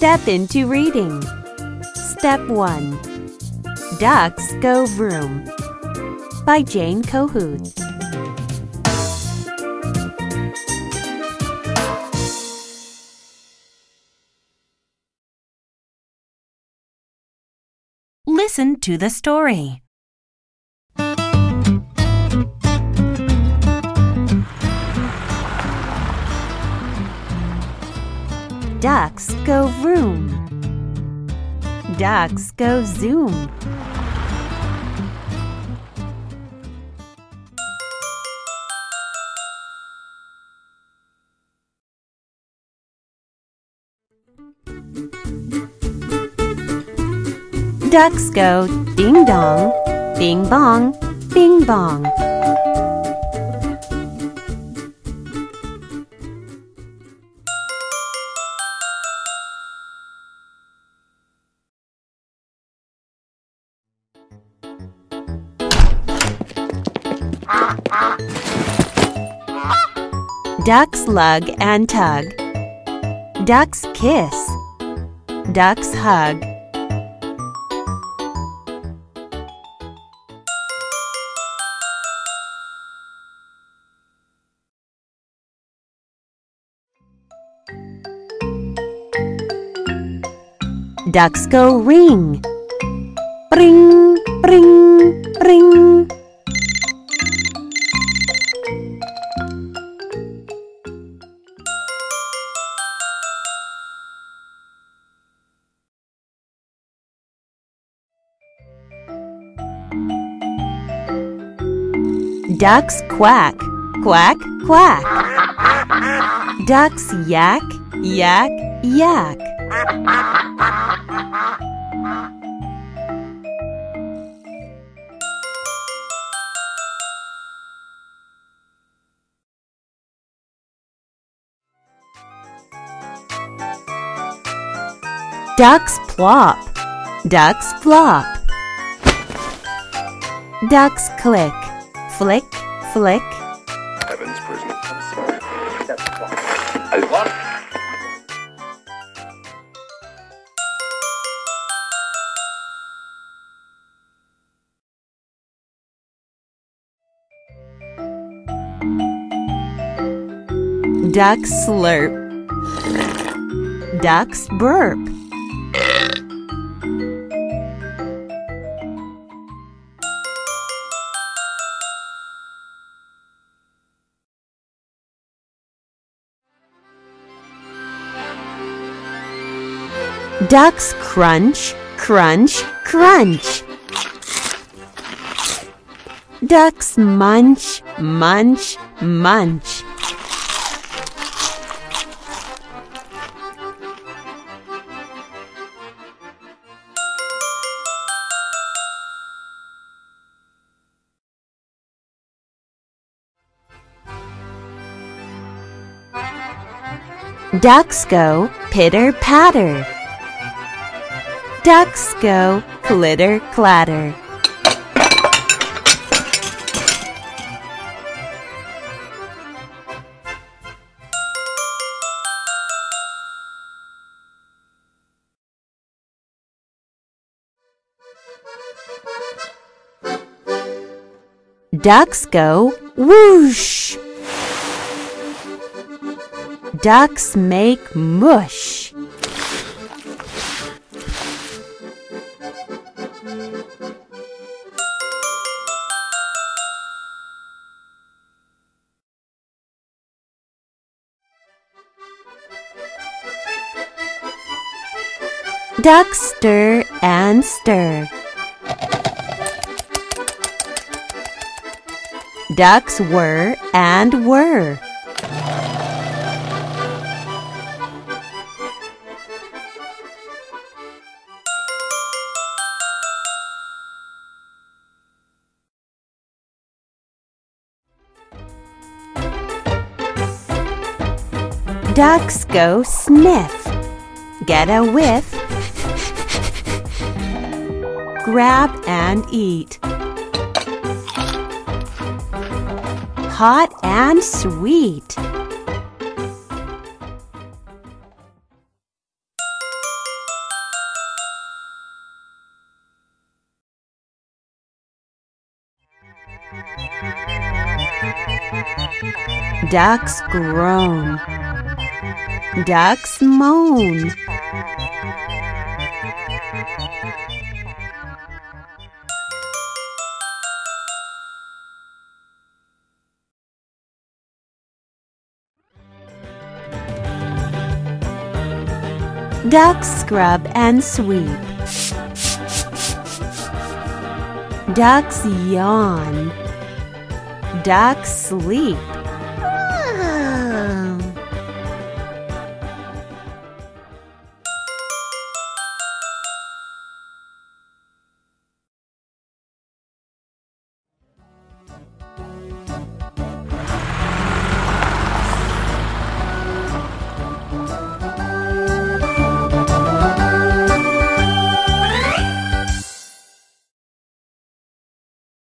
step into reading. Step 1 Ducks Go Vroom by Jane Kohuth. Listen to the story. Ducks go vroom. Ducks go zoom. Ducks go ding dong, bing bong, bing bong. Ducks lug and tug. Ducks kiss. Ducks hug. Ducks go ring. Ring, ring, ring. Ducks quack, quack, quack. Ducks yak, yak, yak. Ducks plop, ducks flop. Ducks click, flick, flick. Evans prison. I want. Ducks slurp. Ducks burp. Ducks crunch, crunch, crunch. Ducks munch, munch, munch. Ducks go pitter patter. Ducks go clitter clatter. Ducks go whoosh. Ducks make mush. Ducks stir and stir. Ducks whir and whir. Ducks go sniff. Get a whiff grab and eat. Hot and sweet. Ducks groan. Ducks moan. Ducks scrub and sweep. Ducks yawn. Ducks sleep.